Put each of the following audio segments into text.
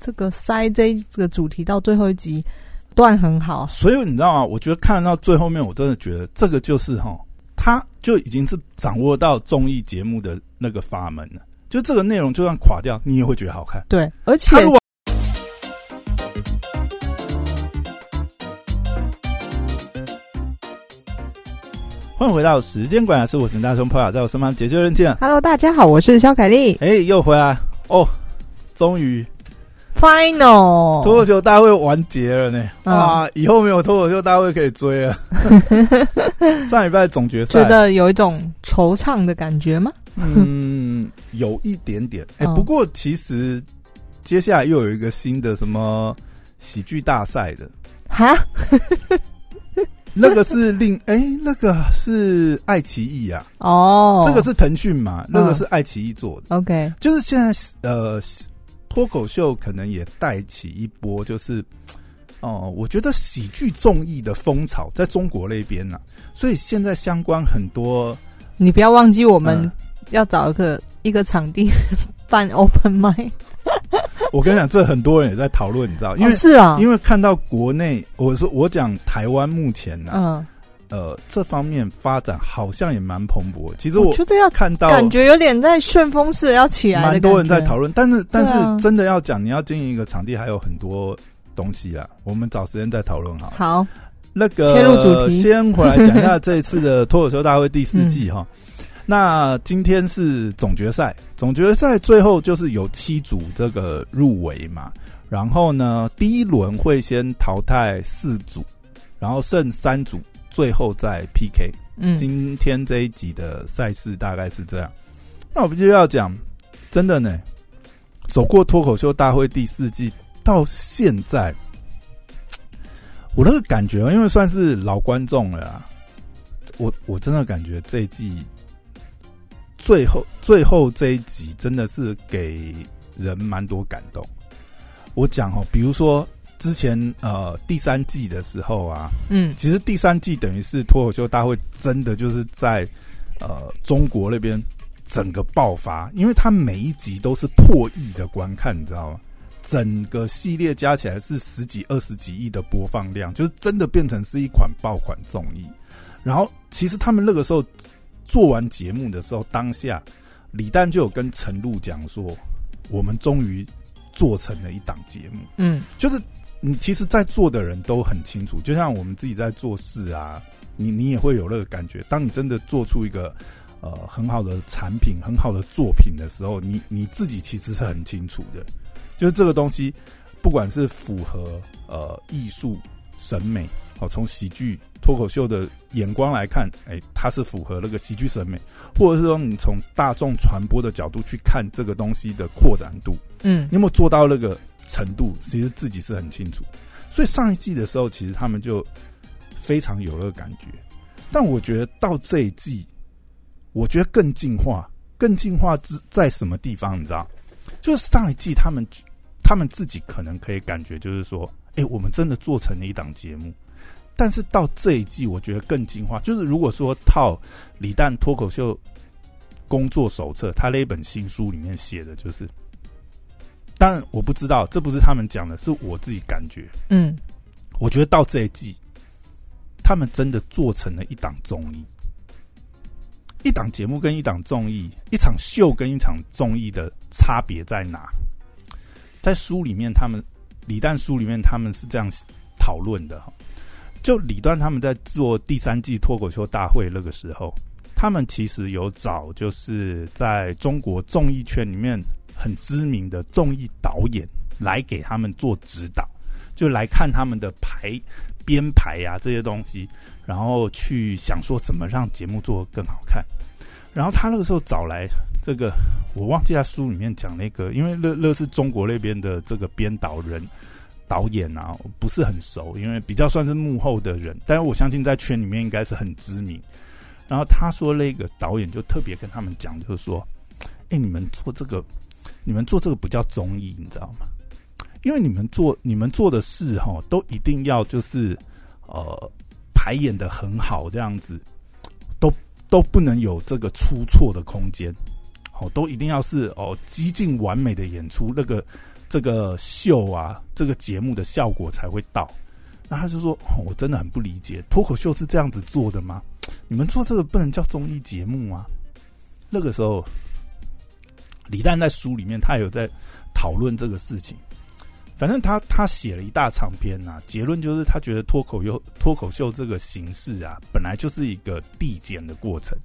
这个塞这这个主题到最后一集段很好，所以你知道吗？我觉得看到最后面，我真的觉得这个就是哈，他就已经是掌握到综艺节目的那个法门了。就这个内容就算垮掉，你也会觉得好看。对，而且欢迎回到时间馆，是我陈大雄朋友，在我身旁解救人见。Hello，大家好，我是肖凯丽哎，又回来哦，终于，Final 脱口秀大会完结了呢！嗯啊，以后没有脱口秀大会可以追了。上礼拜总决赛觉得有一种惆怅的感觉吗？嗯，有一点点。哎、嗯不过其实接下来又有一个新的什么喜剧大赛的，哈，那个是另 哎、那个是爱奇艺啊，哦，这个是腾讯嘛，那个是爱奇艺做的。OK，就是现在呃，脱口秀可能也带起一波，就是哦、我觉得喜剧综艺的风潮在中国那边呢、所以现在相关很多你不要忘记我们嗯要找一个一个场地办 Open m i 我跟你讲，这很多人也在讨论，你知道，因为、是啊，因为看到国内，我说我讲台湾目前呢、嗯，呃，这方面发展好像也蛮蓬勃。其实我我觉得要看到感觉有点在旋风式要起来蛮多人在讨论，但是但是真的要讲，你要经营一个场地，还有很多东西啦。我们找时间再讨论好。好，那个切入主题先回来讲一下这一次的脱口秀大会第四季哈。那今天是总决赛，总决赛最后就是有七组这个入围嘛，然后呢，第一轮会先淘汰四组，然后剩三组，最后再 PK。嗯，今天这一集的赛事大概是这样。那我们就要讲，真的呢，走过脱口秀大会第四季到现在，我那个感觉，因为算是老观众了啊，我我真的感觉这一季最后最后这一集真的是给人蛮多感动。我讲哦，比如说之前呃第三季的时候啊，嗯其实第三季等于是脱口秀大会真的就是在呃中国那边整个爆发，因为它每一集都是破亿的观看，你知道吗？整个系列加起来是十几、二十几亿的播放量，就是真的变成是一款爆款综艺。然后其实他们那个时候做完节目的时候，当下李诞就有跟陈露讲说：“我们终于做成了一档节目。”嗯就是你其实，在做的人都很清楚，就像我们自己在做事啊，你你也会有那个感觉。当你真的做出一个呃很好的产品、很好的作品的时候，你你自己其实是很清楚的，就是这个东西，不管是符合呃艺术审美，哦，从喜剧脱口秀的眼光来看，哎、它是符合那个喜剧审美，或者是说你从大众传播的角度去看这个东西的扩展度，嗯你有没有做到那个程度？其实自己是很清楚。所以上一季的时候，其实他们就非常有那个感觉。但我觉得到这一季，我觉得更进化，更进化之在什么地方？你知道？就是上一季他们他们自己可能可以感觉，就是说，哎、我们真的做成了一档节目。但是到这一季，我觉得更进化。就是如果说套李诞脱口秀工作手册，他那本新书里面写的就是，当然我不知道，这不是他们讲的，是我自己感觉。嗯我觉得到这一季，他们真的做成了一档综艺，一档节目跟一档综艺，一场秀跟一场综艺的差别在哪？在书里面，他们李诞书里面他们是这样讨论的哈。就李诞他们在做第三季脱口秀大会那个时候，他们其实有找就是在中国综艺圈里面很知名的综艺导演来给他们做指导。就来看他们的排编排啊这些东西，然后去想说怎么让节目做得更好看。然后他那个时候找来这个，我忘记他书里面讲那个，因为乐乐是中国那边的这个编导人导演啊，不是很熟，因为比较算是幕后的人，但是我相信在圈里面应该是很知名。然后他说那个导演就特别跟他们讲，就是说，哎，你们做这个，你们做这个不叫综艺，你知道吗？因为你们做你们做的事哈，都一定要就是呃排演的很好，这样子都都不能有这个出错的空间，好，都一定要是哦极尽完美的演出，那个这个秀啊，这个节目的效果才会到。那他就说：“我真的很不理解，脱口秀是这样子做的吗？你们做这个不能叫综艺节目啊？”那个时候，李诞在书里面他有在讨论这个事情。反正他他写了一大长篇呐，结论就是他觉得脱口秀脱口秀这个形式啊，本来就是一个递减的过程。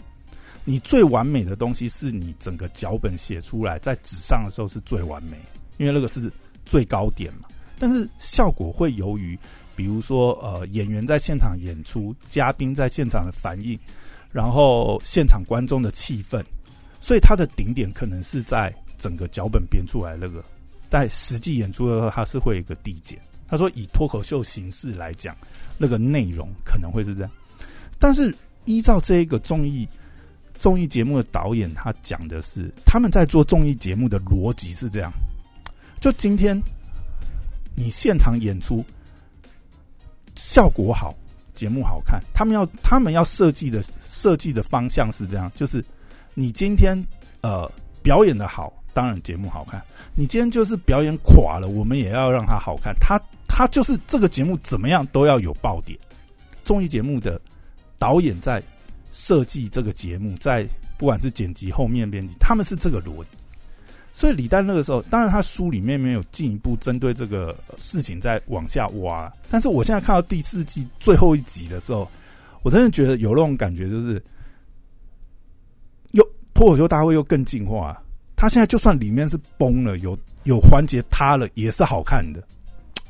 你最完美的东西是你整个脚本写出来在纸上的时候是最完美，因为那个是最高点嘛。但是效果会由于，比如说呃演员在现场演出，嘉宾在现场的反应，然后现场观众的气氛，所以它的顶点可能是在整个脚本编出来那个。在实际演出的时候，它是会有一个递减。他说，以脱口秀形式来讲，那个内容可能会是这样。但是依照这一个综艺综艺节目的导演，他讲的是他们在做综艺节目的逻辑是这样：就今天你现场演出效果好，节目好看，他们要他们要设计的设计的方向是这样，就是你今天呃表演的好。当然，节目好看。你今天就是表演垮了，我们也要让它好看。他他就是这个节目怎么样都要有爆点。综艺节目的导演在设计这个节目，在不管是剪辑后面编辑，他们是这个逻辑。所以李诞那个时候，当然他书里面没有进一步针对这个事情再往下挖。但是我现在看到第四季最后一集的时候，我真的觉得有那种感觉，就是脱口秀大会又更进化。他现在就算里面是崩了，有有环节塌了，也是好看的，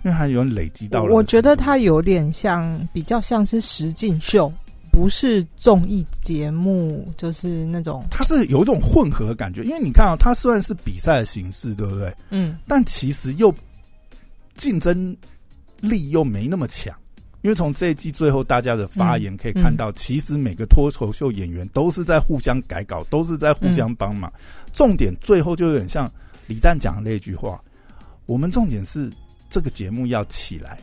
因为它有累积到了。我觉得它有点像，比较像是实境秀，不是综艺节目，就是那种。它是有一种混合的感觉，因为你看啊，它虽然是比赛的形式，对不对？嗯。但其实又竞争力又没那么强。因为从这一季最后大家的发言可以看到，其实每个脱口秀演员都是在互相改稿，都是在互相帮忙。重点最后就有点像李诞讲的那句话：我们重点是这个节目要起来，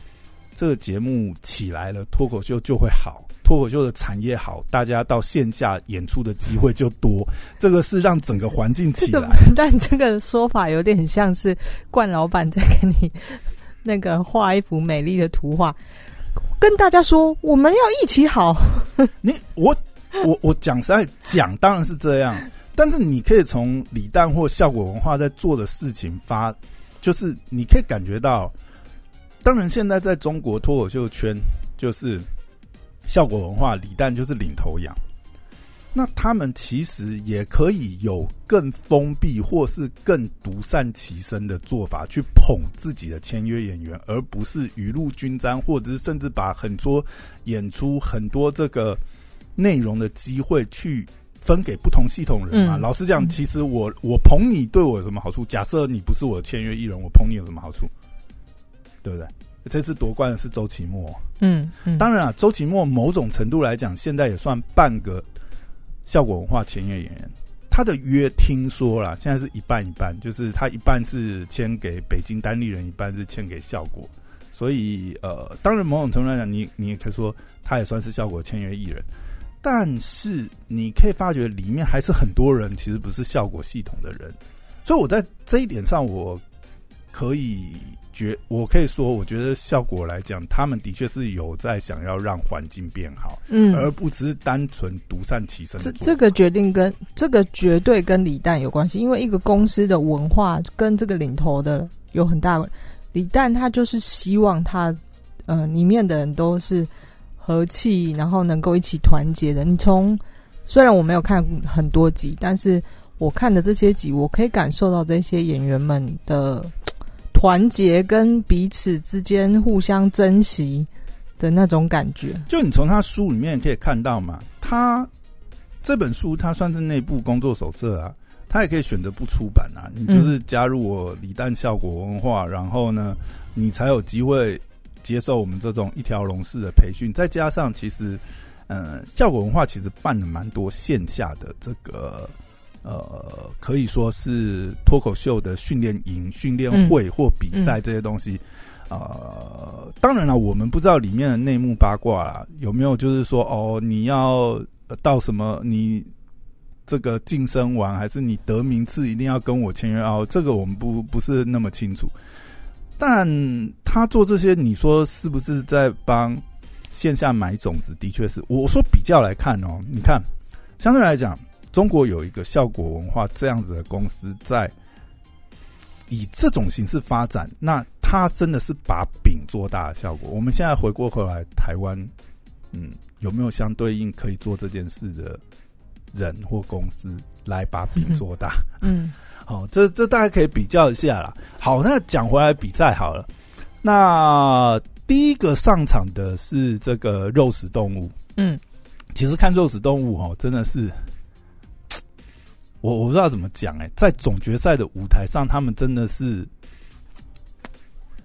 这个节目起来了，脱口秀就会好，脱口秀的产业好，大家到线下演出的机会就多。这个是让整个环境起来。但这个说法有点像是冠老板在给你那个画一幅美丽的图画。跟大家说，我们要一起好。你我我我讲实在讲，当然是这样。但是你可以从李诞或效果文化在做的事情发，就是你可以感觉到。当然，现在在中国脱口秀圈，就是效果文化，李诞就是领头羊。那他们其实也可以有更封闭或是更独善其身的做法，去捧自己的签约演员，而不是雨露均沾，或者是甚至把很多演出、很多这个内容的机会去分给不同系统人嘛。老实讲，其实我我捧你对我有什么好处？假设你不是我的签约艺人，我捧你有什么好处？对不对？这次夺冠的是周奇墨，嗯，当然啊，周奇墨某种程度来讲，现在也算半个。效果文化签约演员，他的约听说了，现在是一半一半，就是他一半是签给北京单立人，一半是签给效果。所以，呃，当然某种程度来讲，你你也可以说他也算是效果签约艺人。但是，你可以发觉里面还是很多人其实不是效果系统的人。所以，我在这一点上，我可以。觉我可以说，我觉得效果来讲，他们的确是有在想要让环境变好，嗯，而不只是单纯独善其身。这这个决定跟这个绝对跟李诞有关系，因为一个公司的文化跟这个领头的有很大。李诞他就是希望他，呃，里面的人都是和气，然后能够一起团结的。你从虽然我没有看很多集，但是我看的这些集，我可以感受到这些演员们的。团结跟彼此之间互相珍惜的那种感觉，就你从他书里面可以看到嘛。他这本书他算是内部工作手册啊，他也可以选择不出版啊。你就是加入我李诞效果文化，然后呢，你才有机会接受我们这种一条龙式的培训。再加上其实，嗯，效果文化其实办了蛮多线下的这个。呃，可以说是脱口秀的训练营、训练会或比赛这些东西。呃，当然了，我们不知道里面的内幕八卦啦，有没有就是说，哦，你要到什么？你这个晋升完，还是你得名次一定要跟我签约哦？这个我们不不是那么清楚。但他做这些，你说是不是在帮线下买种子？的确是。我说比较来看哦，你看，相对来讲，中国有一个效果文化这样子的公司在以这种形式发展，那他真的是把饼做大的效果。我们现在回过头来，台湾，嗯，有没有相对应可以做这件事的人或公司来把饼做大？嗯。好，这这大家可以比较一下啦。好，那讲回来比赛好了。那第一个上场的是这个肉食动物。嗯，其实看肉食动物哦，真的是我我不知道怎么讲哎，在总决赛的舞台上，他们真的是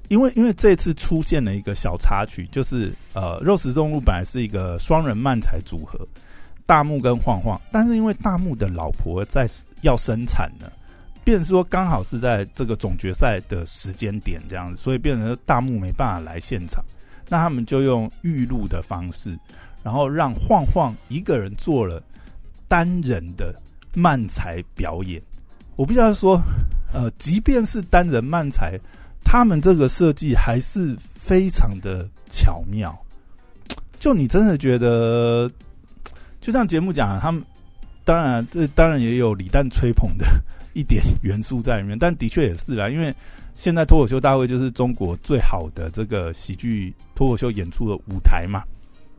因为因为这次出现了一个小插曲，就是呃，肉食动物本来是一个双人漫才组合，大木跟晃晃，但是因为大木的老婆在要生产呢。变说刚好是在这个总决赛的时间点这样子，所以变成大木没办法来现场，那他们就用预录的方式，然后让晃晃一个人做了单人的慢才表演。我不知道说，呃，即便是单人慢才，他们这个设计还是非常的巧妙。就你真的觉得，就像节目讲，他们当然这当然也有李诞吹捧的。一点元素在里面，但的确也是啦，因为现在脱口秀大会就是中国最好的这个喜剧脱口秀演出的舞台嘛，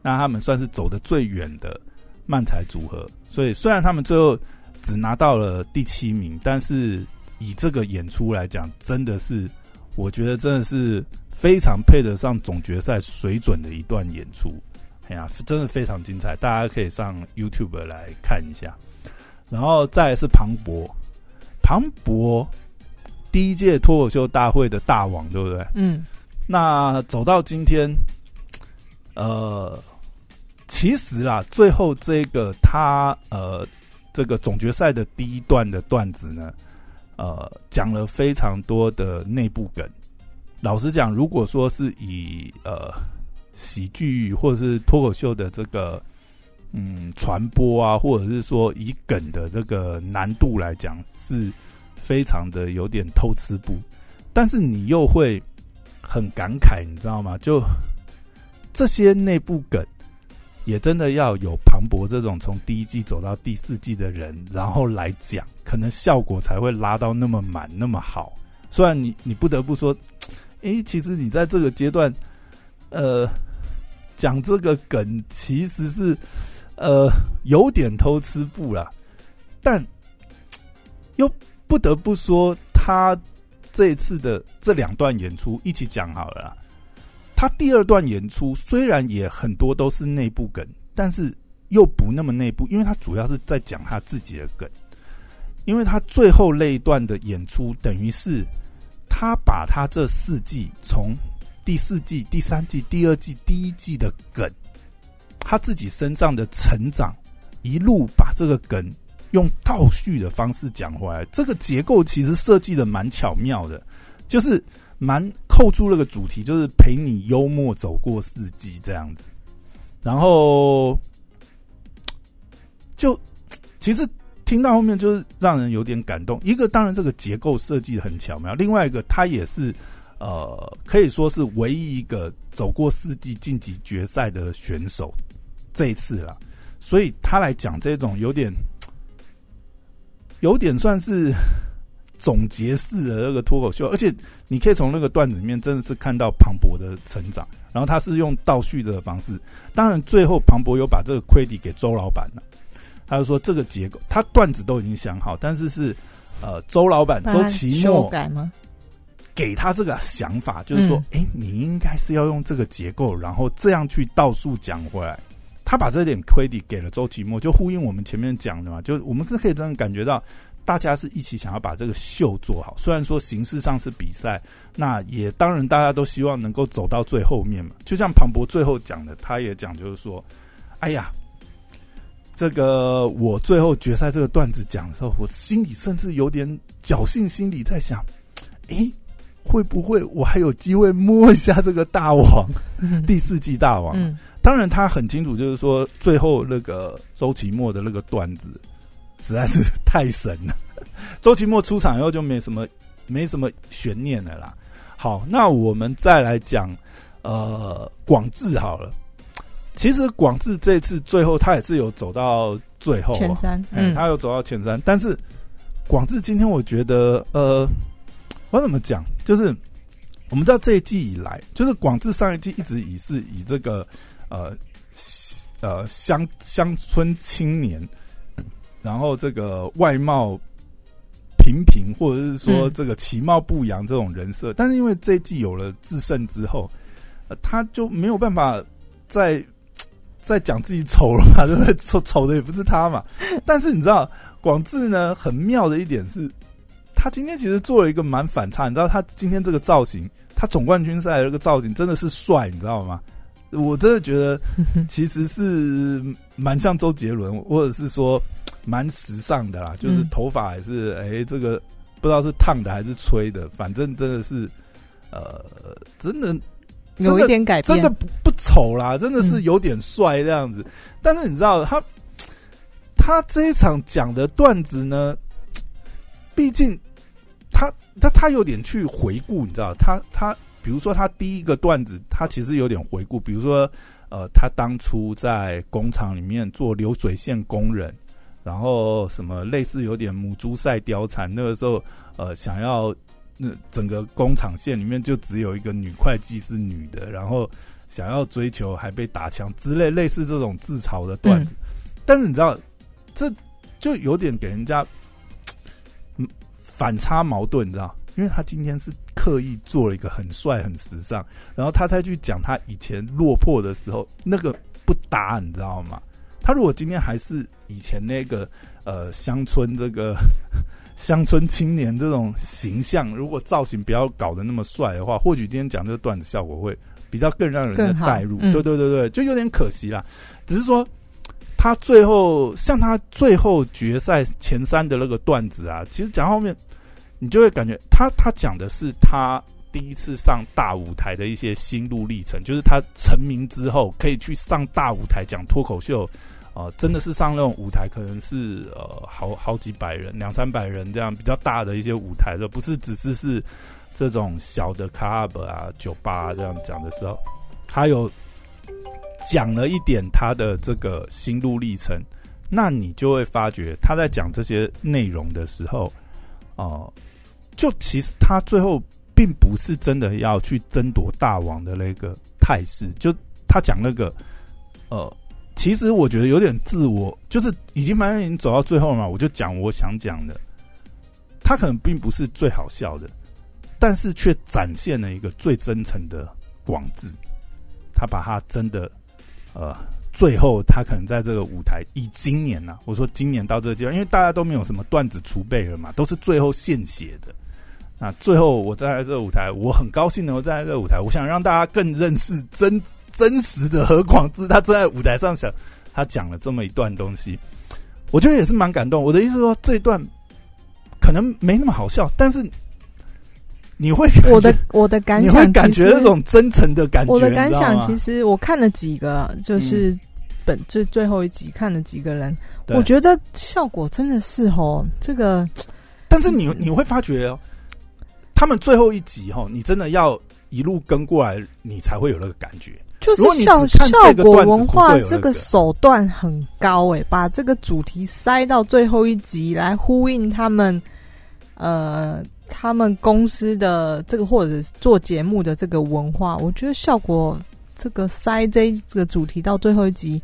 那他们算是走的最远的漫才组合，所以虽然他们最后只拿到了第七名，但是以这个演出来讲，真的是我觉得真的是非常配得上总决赛水准的一段演出，哎呀，真的非常精彩，大家可以上 YouTube 来看一下，然后再是庞博。庞博第一届脱口秀大会的大王，对不对？嗯。那走到今天，呃，其实啦，最后这个他呃，这个总决赛的第一段的段子呢，呃，讲了非常多的内部梗。老实讲，如果说是以呃喜剧或者是脱口秀的这个嗯传播啊，或者是说以梗的这个难度来讲，是。非常的有点偷吃不，但是你又会很感慨，你知道吗？就这些内部梗，也真的要有庞博这种从第一季走到第四季的人，然后来讲，可能效果才会拉到那么满那么好。虽然你你不得不说，诶，其实你在这个阶段，呃，讲这个梗其实是呃有点偷吃不了，但又。不得不说，他这次的这两段演出一起讲好了。他第二段演出虽然也很多都是内部梗，但是又不那么内部，因为他主要是在讲他自己的梗。因为他最后那一段的演出，等于是他把他这四季从第四季、第三季、第二季、第一季的梗，他自己身上的成长，一路把这个梗。用倒叙的方式讲回来，这个结构其实设计的蛮巧妙的，就是蛮扣住那个主题，就是陪你幽默走过四季这样子。然后就其实听到后面就是让人有点感动。一个当然这个结构设计的很巧妙，另外一个他也是呃可以说是唯一一个走过四季晋级决赛的选手这一次了，所以他来讲这种有点。有点算是总结式的那个脱口秀，而且你可以从那个段子里面真的是看到庞博的成长。然后他是用倒叙的方式，当然最后庞博有把这个 credit 给周老板了。他就说这个结构，他段子都已经想好，但是是呃周老板周奇墨改吗？给他这个想法，就是说，哎，你应该是要用这个结构，然后这样去倒数讲回来。他把这点 credit 给了周奇墨，就呼应我们前面讲的嘛，就我们是可以真的感觉到，大家是一起想要把这个秀做好。虽然说形式上是比赛，那也当然大家都希望能够走到最后面嘛。就像庞博最后讲的，他也讲就是说，哎呀，这个我最后决赛这个段子讲的时候，我心里甚至有点侥幸心理在想，诶，会不会我还有机会摸一下这个大王，第四季大王？当然，他很清楚，就是说最后那个周奇墨的那个段子，实在是太神了。周奇墨出场以后就没什么没什么悬念了啦。好，那我们再来讲呃广智好了。其实广智这次最后他也是有走到最后前三，嗯，他有走到前三，但是广智今天我觉得呃，我怎么讲，就是我们知道这一季以来，就是广智上一季一直以是以这个呃呃乡乡村青年，然后这个外貌平平，或者是说这个其貌不扬这种人设，但是因为这一季有了制胜之后，呃，他就没有办法再。再讲自己丑了嘛？对不对？丑丑的也不是他嘛。但是你知道，广志呢很妙的一点是，他今天其实做了一个蛮反差。你知道他今天这个造型，他总冠军赛的这个造型真的是帅，你知道吗？我真的觉得其实是蛮像周杰伦，或者是说蛮时尚的啦。就是头发也是，哎，这个不知道是烫的还是吹的，反正真的是，呃，真的。有一点改变，真的不不丑啦，真的是有点帅这样子。但是你知道他，他这一场讲的段子呢，毕竟他他他有点去回顾，你知道，他他比如说他第一个段子，他其实有点回顾，比如说呃，他当初在工厂里面做流水线工人，然后什么类似有点母猪赛貂蝉，那个时候呃想要。那整个工厂线里面就只有一个女会计是女的，然后想要追求还被打枪之类类似这种自嘲的段子，但是你知道，这就有点给人家反差矛盾，你知道？因为他今天是刻意做了一个很帅很时尚，然后他再去讲他以前落魄的时候，那个不搭，你知道吗？他如果今天还是以前那个呃乡村这个。乡村青年这种形象，如果造型不要搞得那么帅的话，或许今天讲这个段子效果会比较更让人的带入。对对对对，就有点可惜啦。只是说他最后像他最后决赛前三的那个段子啊，其实讲后面你就会感觉他他讲的是他第一次上大舞台的一些心路历程，就是他成名之后可以去上大舞台讲脱口秀。哦，真的是上那种舞台，可能是呃好好几百人、两三百人这样比较大的一些舞台的，不是只是是这种小的 club 啊、酒吧这样讲的时候，他有讲了一点他的这个心路历程，那你就会发觉他在讲这些内容的时候，哦，就其实他最后并不是真的要去争夺大王的那个态势，就他讲那个呃。其实我觉得有点自我，就是已经反正已经走到最后了嘛，我就讲我想讲的。他可能并不是最好笑的，但是却展现了一个最真诚的广志。他把他真的，呃，最后他可能在这个舞台，以今年呢，我说今年到这个阶段，因为大家都没有什么段子储备了嘛，都是最后现写的。那最后我站在这个舞台，我很高兴能够站在这个舞台，我想让大家更认识真。真实的何广智，他坐在舞台上想，他讲了这么一段东西，我觉得也是蛮感动。我的意思说，这一段可能没那么好笑，但是你会我的我的感想，你会感觉那种真诚的感觉。我的感想其实我看了几个，就是本最最后一集看了几个人，我觉得效果真的是哦，这个。但是你你会发觉哦，他们最后一集哈，你真的要一路跟过来，你才会有那个感觉。就是效效果文化这个手段很高诶，把这个主题塞到最后一集来呼应他们，呃，他们公司的这个或者做节目的这个文化，我觉得效果这个塞这这个主题到最后一集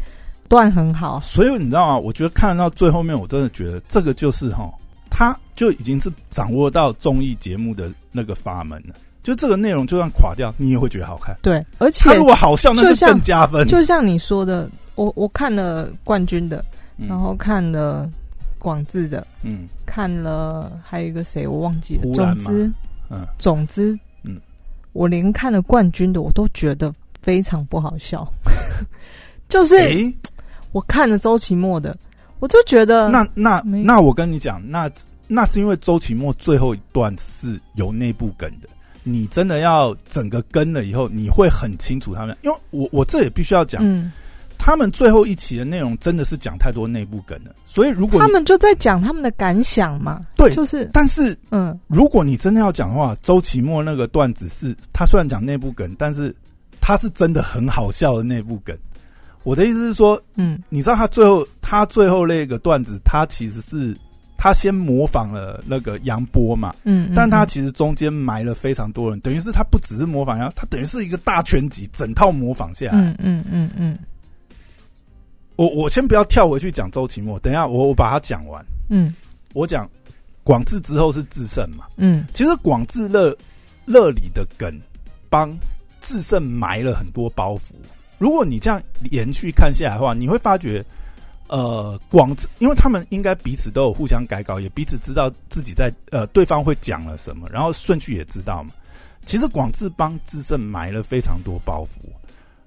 段很好。所以你知道吗？我觉得看到最后面，我真的觉得这个就是哈，他就已经是掌握到综艺节目的那个法门了。就这个内容，就算垮掉，你也会觉得好看。对，而且他如果好笑，那就更加分。就像你说的，我我看了冠军的，然后看了广智的，嗯，看了还有一个谁我忘记了。总之，嗯，总之，嗯，我连看了冠军的，我都觉得非常不好笑。就是我看了周奇墨的，我就觉得那那那我跟你讲，那那是因为周奇墨最后一段是有内部梗的。你真的要整个跟了以后，你会很清楚他们，因为我我这也必须要讲，嗯。他们最后一期的内容真的是讲太多内部梗了，所以如果他们就在讲他们的感想嘛，对，就是但是嗯，如果你真的要讲的话，周奇墨那个段子是，他虽然讲内部梗，但是他是真的很好笑的内部梗。我的意思是说，嗯，你知道他最后他最后那个段子，他其实是他先模仿了那个杨波嘛，嗯，但他其实中间埋了非常多人，等于是他不只是模仿杨，他等于是一个大全集，整套模仿下来。嗯嗯嗯嗯我我先不要跳回去讲周奇墨，等一下我我把它讲完。嗯我讲广智之后是智胜嘛，嗯其实广智乐乐里的梗帮智胜埋了很多包袱。如果你这样连续看下来的话，你会发觉，呃，广智，因为他们应该彼此都有互相改稿，也彼此知道自己在呃对方会讲了什么，然后顺序也知道嘛。其实广智帮智胜埋了非常多包袱。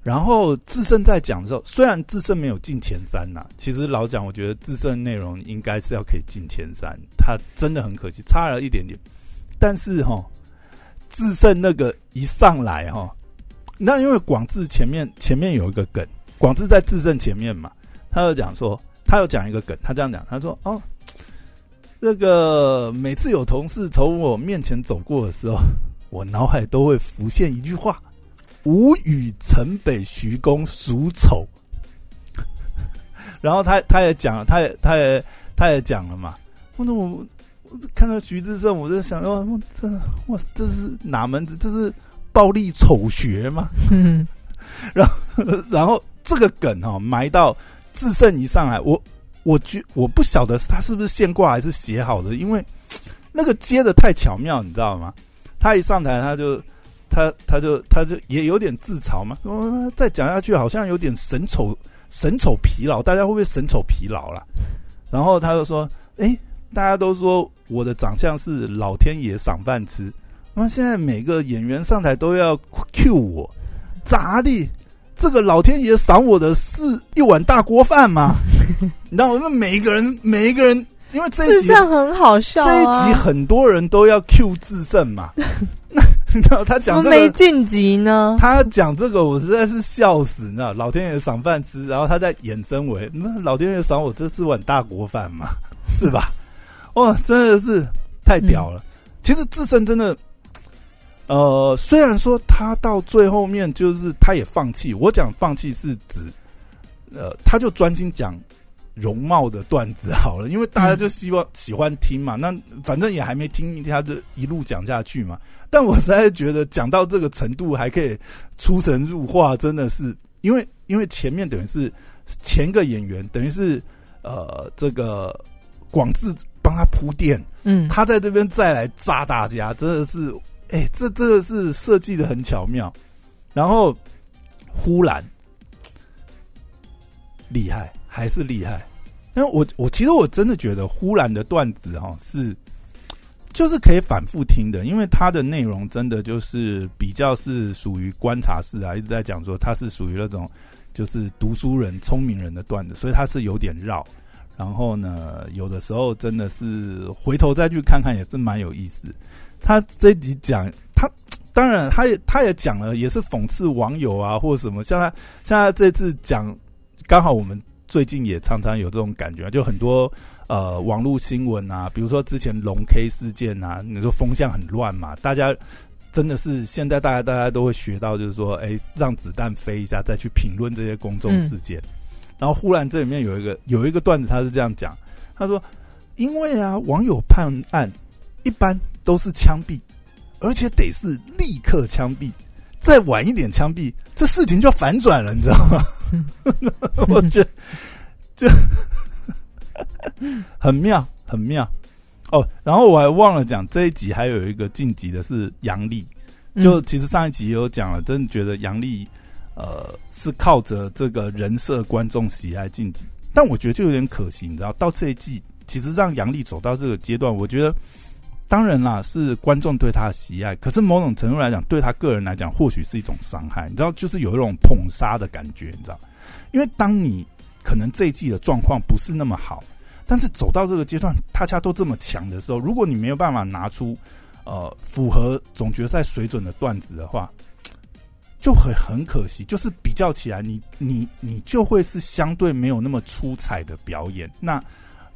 然后智胜在讲的时候，虽然智胜没有进前三呐、其实老蒋，我觉得智胜内容应该是要可以进前三，他真的很可惜，差了一点点。但是哈，智胜那个一上来哈，那因为广智前面前面有一个梗，广智在智胜前面嘛，他又讲说，他又讲一个梗，他这样讲，他说哦，这个每次有同事从我面前走过的时候，我脑海都会浮现一句话。吾与城北徐公孰丑？然后他他也讲了，他也他也他也讲了嘛。我那我我看到徐志胜，我就想说，我这哇这是哪门子？这是暴力丑学吗？嗯然后这个梗哈、哦、埋到智胜一上来，我我觉我不晓得他是不是现挂还是写好的，因为那个接的太巧妙，你知道吗？他一上台他就他他就他就也有点自嘲嘛，说再讲下去好像有点神丑神丑疲劳，大家会不会神丑疲劳啦？然后他就说：“哎、大家都说我的长相是老天爷赏饭吃，那现在每个演员上台都要 cue 我，咋的？这个老天爷赏我的是一碗大锅饭吗？你知道吗？那每一个人每一个人，因为这一智集胜很好笑这一啊，集很多人都要 Q 智胜嘛，那你知道他讲这个，没晋级呢？他讲这个我实在是笑死，你知道，老天爷赏饭吃，然后他在衍生为，那老天爷赏我这是碗大锅饭嘛，是吧？哇，真的是太屌了。其实智胜真的，呃，虽然说他到最后面就是他也放弃，我讲放弃是指，呃，他就专心讲容貌的段子好了，因为大家就希望、喜欢听嘛，那反正也还没听，他就一路讲下去嘛。但我实在觉得讲到这个程度还可以出神入化，真的是因为因为前面等于是前个演员等于是呃这个广志帮他铺垫，嗯，他在这边再来炸大家，真的是哎、这真的是设计的很巧妙。然后忽然厉害，还是厉害。因为我我其实我真的觉得忽然的段子哈、是就是可以反复听的，因为它的内容真的就是比较是属于观察式啊，一直在讲说它是属于那种就是读书人、聪明人的段子，所以它是有点绕。然后呢，有的时候真的是回头再去看看，也是蛮有意思。他这一集讲他，当然他也他也讲了，也是讽刺网友啊，或者什么。像他像他这次讲，刚好我们最近也常常有这种感觉，就很多呃网络新闻啊，比如说之前龙 K 事件啊，你说风向很乱嘛，大家真的是现在大家大家都会学到，就是说，哎，让子弹飞一下，再去评论这些公众事件。然后忽然这里面有一个有一个段子，他是这样讲，他说：“因为啊，网友判案一般都是枪毙，而且得是立刻枪毙，再晚一点枪毙，这事情就反转了，你知道吗？” 我觉得这 很妙，很妙哦。然后我还忘了讲这一集还有一个晋级的是杨丽，就嗯其实上一集也有讲了，真的觉得杨丽呃是靠着这个人设观众喜爱晋级，但我觉得就有点可惜，你知道，到这一季其实让杨丽走到这个阶段，我觉得当然啦是观众对他的喜爱，可是某种程度来讲，对他个人来讲，或许是一种伤害，你知道，就是有一种捧杀的感觉，你知道，因为当你可能这一季的状况不是那么好，但是走到这个阶段，大家都这么强的时候，如果你没有办法拿出呃符合总决赛水准的段子的话，就很很可惜，就是比较起来，你你你就会是相对没有那么出彩的表演。那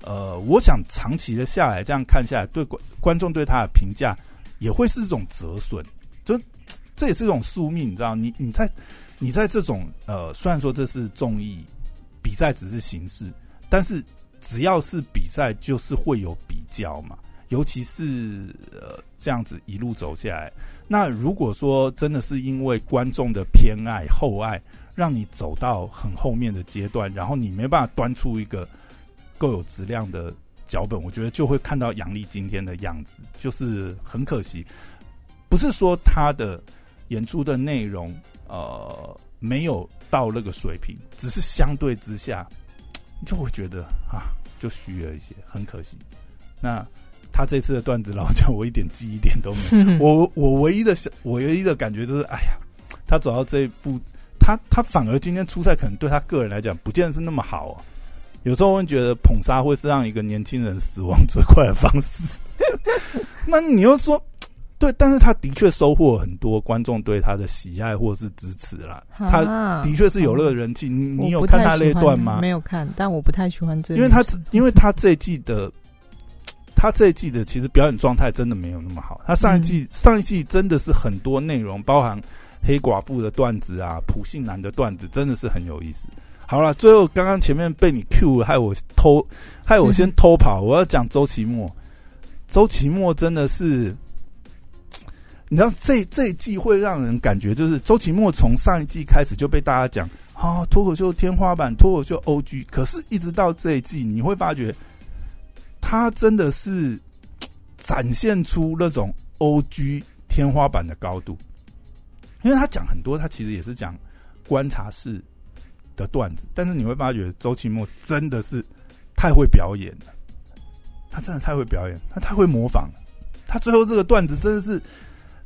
呃，我想长期的下来这样看下来，对观观众对他的评价也会是一种折损，就这也是一种宿命，你知道？你你在你在这种呃，虽然说这是综艺比赛只是形式，但是只要是比赛，就是会有比较嘛。尤其是呃这样子一路走下来，那如果说真的是因为观众的偏爱厚爱，让你走到很后面的阶段，然后你没办法端出一个够有质量的脚本，我觉得就会看到杨丽今天的样子，就是很可惜。不是说他的演出的内容呃没有到那个水平，只是相对之下就会觉得啊就虚了一些，很可惜。那。他这次的段子，老讲我一点记忆点都没有。我我唯一的想，我唯一的感觉就是，哎呀，他走到这一步，他他反而今天出赛，可能对他个人来讲，不见得是那么好啊。有时候会觉得捧杀会是让一个年轻人死亡最快的方式。那你又说，对，但是他的确收获很多观众对他的喜爱或是支持啦。他的确是有那个人气。你你有看他那段吗？没有看，但我不太喜欢这，因为他因为他这一季的。他这一季的其实表演状态真的没有那么好。他上一季上一季真的是很多内容，包含黑寡妇的段子啊、普信男的段子，真的是很有意思。好了，最后刚刚前面被你 Q 害我偷，害我先偷跑。我要讲周奇墨，周奇墨真的是，你知道这这一季会让人感觉就是周奇墨从上一季开始就被大家讲啊脱口秀天花板、脱口秀 OG，可是一直到这一季，你会发觉。他真的是展现出那种 O G 天花板的高度，因为他讲很多，他其实也是讲观察式的段子，但是你会发觉周奇墨真的是太会表演了，他真的太会表演，他太会模仿，他最后这个段子真的是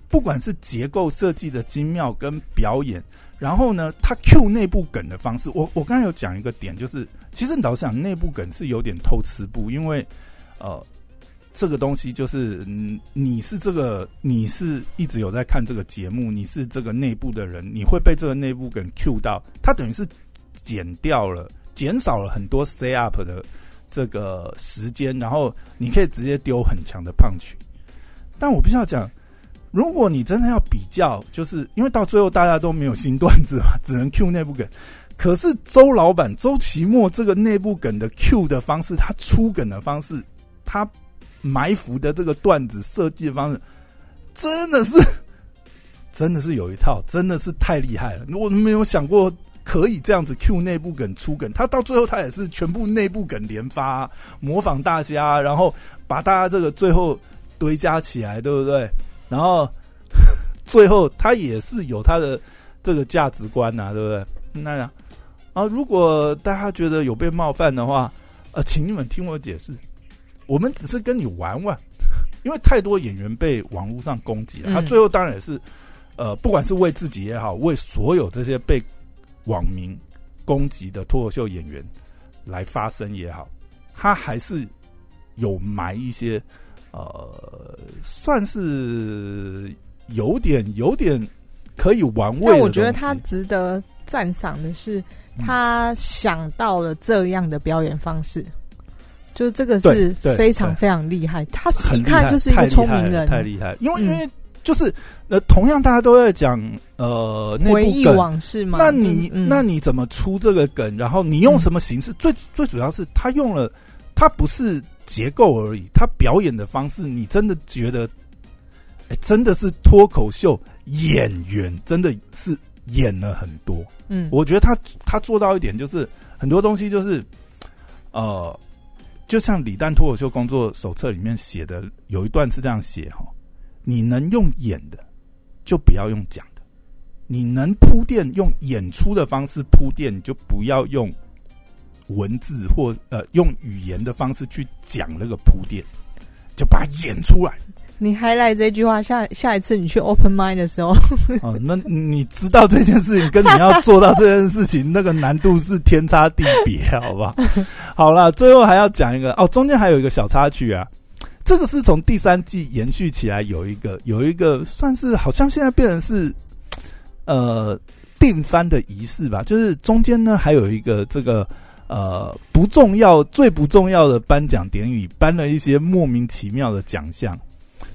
不管是结构设计的精妙跟表演，然后呢，他 Q 内部梗的方式，我我刚才有讲一个点，就是其实老实讲，内部梗是有点偷吃不，因为。呃，这个东西就是，嗯，你是这个，你是一直有在看这个节目，你是这个内部的人，你会被这个内部梗 Q 到，他等于是减掉了，减少了很多 stay up 的这个时间，然后你可以直接丢很强的胖曲。但我必须要讲，如果你真的要比较，就是因为到最后大家都没有新段子嘛，只能 Q 内部梗。可是周老板周奇墨这个内部梗的 Q 的方式，他出梗的方式。他埋伏的这个段子设计的方式，真的是，真的是有一套，真的是太厉害了。我没有想过可以这样子 Q 内部梗出梗，他到最后他也是全部内部梗连发，模仿大家，然后把大家这个最后堆加起来，对不对？然后 最后他也是有他的这个价值观呐，对不对？那样啊，如果大家觉得有被冒犯的话，呃，请你们听我解释。我们只是跟你玩玩，因为太多演员被网络上攻击了。他最后当然也是，呃，不管是为自己也好，为所有这些被网民攻击的脱口秀演员来发声也好，他还是有埋一些，呃，算是有点有点可以玩味。但我觉得他值得赞赏的是，他想到了这样的表演方式。就这个是非常非常厉害，他一看就是一个聪明人，太厉害。因为因为就是呃，同样大家都在讲呃回忆往事嘛，那你那你怎么出这个梗？然后你用什么形式？最最主要是他用了，他不是结构而已，他表演的方式，你真的觉得，哎，真的是脱口秀演员，真的是演了很多。嗯，我觉得他他做到一点就是很多东西就是呃。就像李诞脱口秀工作手册里面写的，有一段是这样写哈：你能用演的，就不要用讲的；你能铺垫用演出的方式铺垫，就不要用文字或呃用语言的方式去讲那个铺垫，就把它演出来。你还来这句话，下下一次你去 open mind 的时候，哦，那你知道这件事情跟你要做到这件事情那个难度是天差地别，好吧？好了，最后还要讲一个哦，中间还有一个小插曲啊，这个是从第三季延续起来，有一个有一个算是好像现在变成是呃定番的仪式吧，就是中间呢还有一个这个呃不重要、最不重要的颁奖典礼，颁了一些莫名其妙的奖项。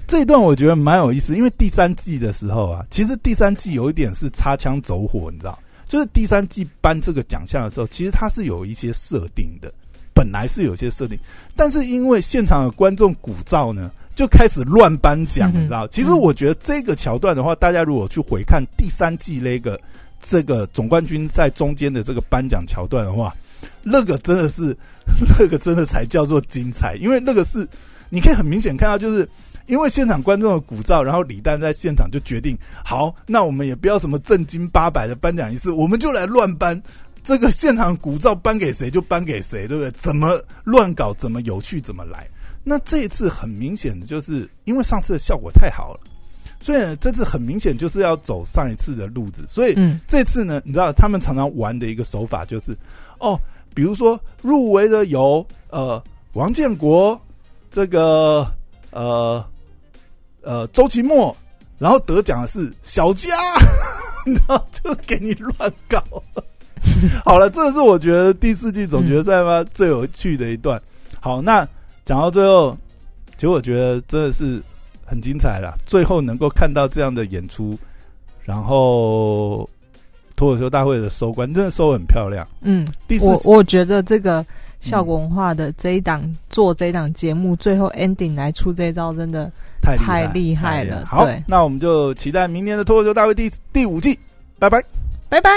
这一段我觉得蛮有意思，因为第三季的时候啊，其实第三季有一点是擦枪走火，你知道，就是第三季颁这个奖项的时候，其实它是有一些设定的，本来是有些设定，但是因为现场的观众鼓噪呢。就开始乱颁奖，你知道？其实我觉得这个桥段的话，大家如果去回看第三季那个这个总冠军赛中间的这个颁奖桥段的话，那个真的是 那个真的才叫做精彩，因为那个是你可以很明显看到，就是因为现场观众的鼓噪，然后李诞在现场就决定，好，那我们也不要什么正经八百的颁奖仪式，我们就来乱颁。这个现场鼓噪颁给谁就颁给谁，对不对？怎么乱搞，怎么有趣，怎么来。那这一次很明显的就是因为上次的效果太好了，所以这次很明显就是要走上一次的路子。所以这次呢，你知道他们常常玩的一个手法就是，哦，比如说入围的有呃王建国，这个呃呃周奇墨，然后得奖的是小佳，然后就给你乱搞。好了，这是我觉得第四季总决赛嘛最有趣的一段。好，那。讲到最后，其实我觉得真的是很精彩了。最后能够看到这样的演出，然后脱口秀大会的收官，真的收很漂亮。嗯，第我我觉得这个效果文化的这一档做这一档节目，最后 ending 来出这招，真的太太厉害了。好，那我们就期待明年的脱口秀大会第第五季。拜拜，拜拜。